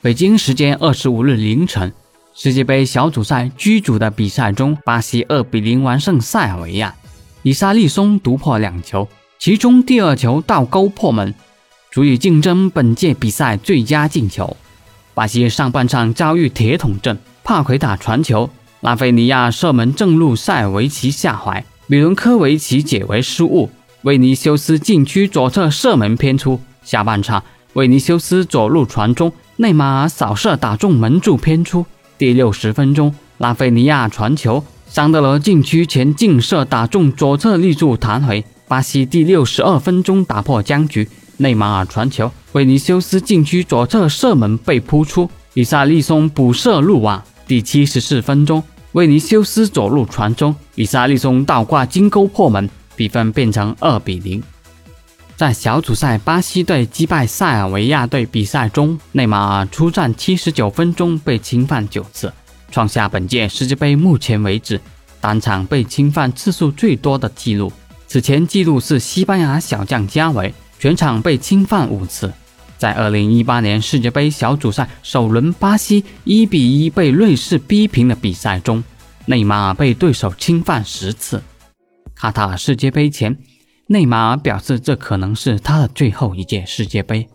北京时间二十五日凌晨，世界杯小组赛 G 组的比赛中，巴西二比零完胜塞尔维亚，里沙利松独破两球，其中第二球倒钩破门，足以竞争本届比赛最佳进球。巴西上半场遭遇铁桶阵，帕奎塔传球，拉菲尼亚射门正入塞尔维奇下怀，米伦科维奇解围失误，维尼修斯禁区左侧射门偏出。下半场，维尼修斯左路传中。内马尔扫射打中门柱偏出。第六十分钟，拉菲尼亚传球，桑德罗禁区前劲射打中左侧立柱弹回。巴西第六十二分钟打破僵局，内马尔传球，维尼修斯禁区左侧射门被扑出，里萨利松补射入网。第七十四分钟，维尼修斯左路传中，里萨利松倒挂金钩破门，比分变成二比零。在小组赛巴西队击败塞尔维亚队比赛中，内马尔出战七十九分钟被侵犯九次，创下本届世界杯目前为止单场被侵犯次数最多的纪录。此前纪录是西班牙小将加维，全场被侵犯五次。在二零一八年世界杯小组赛首轮巴西一比一被瑞士逼平的比赛中，内马尔被对手侵犯十次。卡塔尔世界杯前。内马尔表示，这可能是他的最后一届世界杯。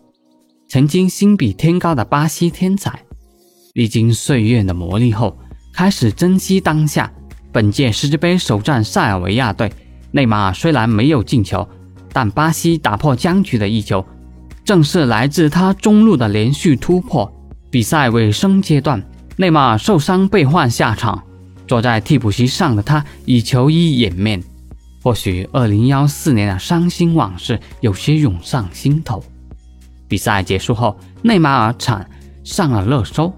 曾经心比天高的巴西天才，历经岁月的磨砺后，开始珍惜当下。本届世界杯首战塞尔维亚队，内马尔虽然没有进球，但巴西打破僵局的一球，正是来自他中路的连续突破。比赛尾声阶段，内马尔受伤被换下场，坐在替补席上的他以球衣掩面。或许二零幺四年的伤心往事有些涌上心头。比赛结束后，内马尔惨上了热搜。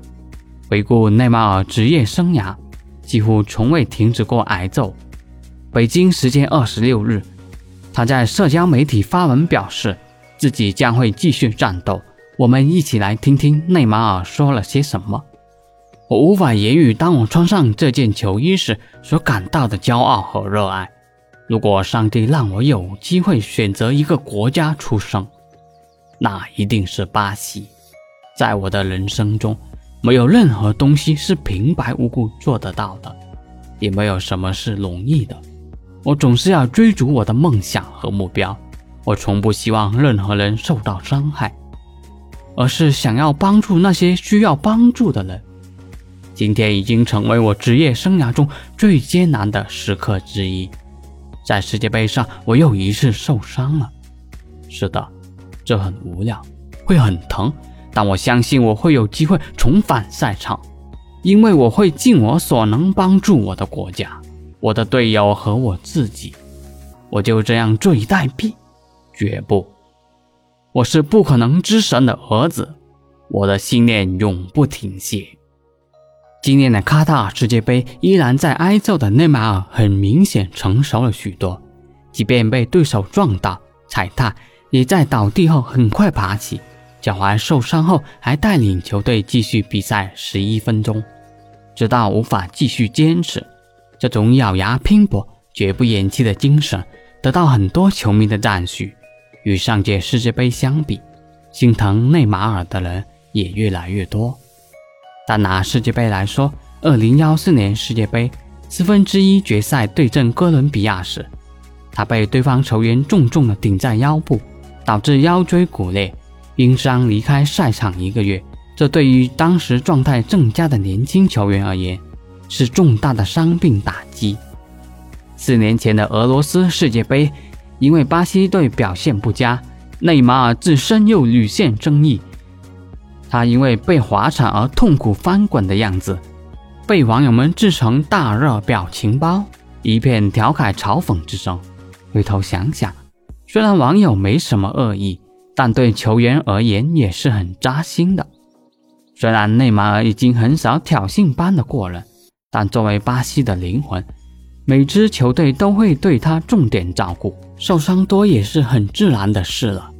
回顾内马尔职业生涯，几乎从未停止过挨揍。北京时间二十六日，他在社交媒体发文表示，自己将会继续战斗。我们一起来听听内马尔说了些什么。我无法言语，当我穿上这件球衣时所感到的骄傲和热爱。如果上帝让我有机会选择一个国家出生，那一定是巴西。在我的人生中，没有任何东西是平白无故做得到的，也没有什么是容易的。我总是要追逐我的梦想和目标。我从不希望任何人受到伤害，而是想要帮助那些需要帮助的人。今天已经成为我职业生涯中最艰难的时刻之一。在世界杯上，我又一次受伤了。是的，这很无聊，会很疼，但我相信我会有机会重返赛场，因为我会尽我所能帮助我的国家、我的队友和我自己。我就这样坐以待毙？绝不！我是不可能之神的儿子，我的信念永不停歇。今年的卡塔尔世界杯依然在挨揍的内马尔很明显成熟了许多，即便被对手撞倒、踩踏，也在倒地后很快爬起。脚踝受伤后还带领球队继续比赛十一分钟，直到无法继续坚持。这种咬牙拼搏、绝不言弃的精神得到很多球迷的赞许。与上届世界杯相比，心疼内马尔的人也越来越多。但拿世界杯来说，二零幺四年世界杯四分之一决赛对阵哥伦比亚时，他被对方球员重重的顶在腰部，导致腰椎骨裂，因伤离开赛场一个月。这对于当时状态正佳的年轻球员而言，是重大的伤病打击。四年前的俄罗斯世界杯，因为巴西队表现不佳，内马尔自身又屡现争议。他因为被滑铲而痛苦翻滚的样子，被网友们制成大热表情包，一片调侃嘲讽之声。回头想想，虽然网友没什么恶意，但对球员而言也是很扎心的。虽然内马尔已经很少挑衅般的过人，但作为巴西的灵魂，每支球队都会对他重点照顾，受伤多也是很自然的事了。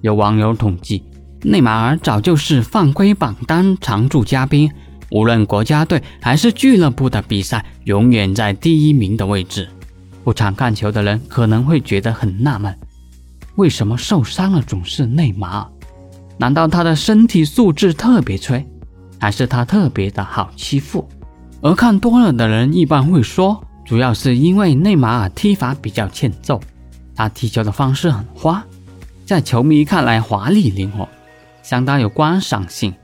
有网友统计，内马尔早就是犯规榜单常驻嘉宾，无论国家队还是俱乐部的比赛，永远在第一名的位置。不常看球的人可能会觉得很纳闷，为什么受伤了总是内马尔？难道他的身体素质特别脆，还是他特别的好欺负？而看多了的人一般会说，主要是因为内马尔踢法比较欠揍，他踢球的方式很花，在球迷看来华丽灵活，相当有观赏性，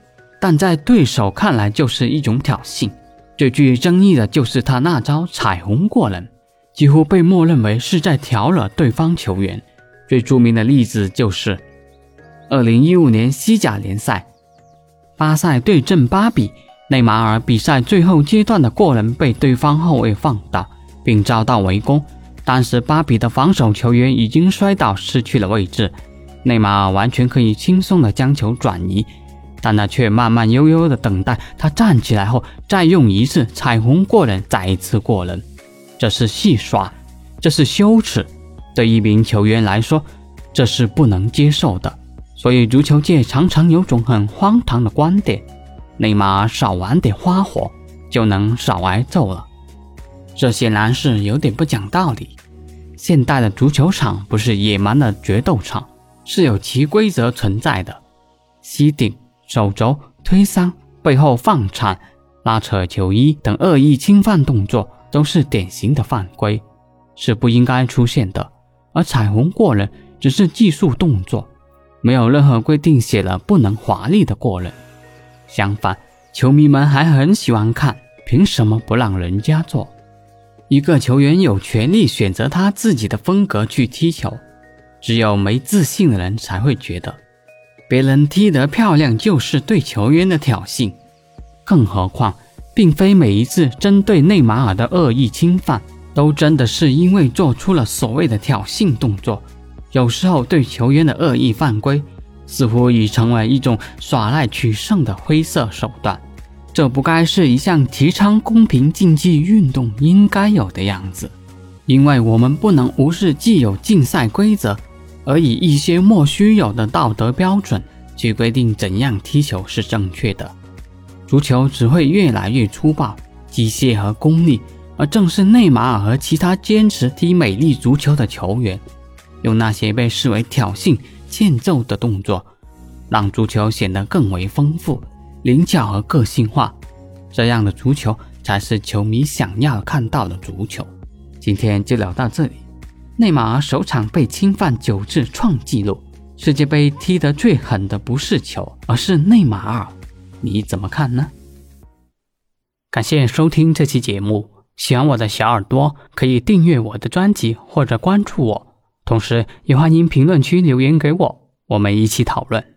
但在对手看来就是一种挑衅。最具争议的就是他那招彩虹过人，几乎被默认为是在挑惹对方球员。最著名的例子就是。二零一五年西甲联赛，巴塞对阵巴比，内马尔比赛最后阶段的过人被对方后卫放倒，并遭到围攻。当时巴比的防守球员已经摔倒，失去了位置，内马尔完全可以轻松的将球转移，但他却慢慢悠悠的等待他站起来后，再用一次彩虹过人，再一次过人。这是戏耍，这是羞耻，对一名球员来说，这是不能接受的。所以，足球界常常有种很荒唐的观点：内马尔少玩点花活，就能少挨揍了。这显然是有点不讲道理。现代的足球场不是野蛮的决斗场，是有其规则存在的。吸顶、手肘、推搡、背后放铲、拉扯球衣等恶意侵犯动作，都是典型的犯规，是不应该出现的。而彩虹过人只是技术动作。没有任何规定写了不能华丽的过人，相反，球迷们还很喜欢看，凭什么不让人家做？一个球员有权利选择他自己的风格去踢球，只有没自信的人才会觉得别人踢得漂亮就是对球员的挑衅。更何况，并非每一次针对内马尔的恶意侵犯，都真的是因为做出了所谓的挑衅动作。有时候对球员的恶意犯规，似乎已成为一种耍赖取胜的灰色手段，这不该是一项提倡公平竞技运动应该有的样子。因为我们不能无视既有竞赛规则，而以一些莫须有的道德标准去规定怎样踢球是正确的。足球只会越来越粗暴、机械和功利，而正是内马尔和其他坚持踢美丽足球的球员。用那些被视为挑衅、欠揍的动作，让足球显得更为丰富、灵巧和个性化。这样的足球才是球迷想要看到的足球。今天就聊到这里。内马尔首场被侵犯九次创纪录，世界杯踢得最狠的不是球，而是内马尔。你怎么看呢？感谢收听这期节目。喜欢我的小耳朵可以订阅我的专辑或者关注我。同时，也欢迎评论区留言给我，我们一起讨论。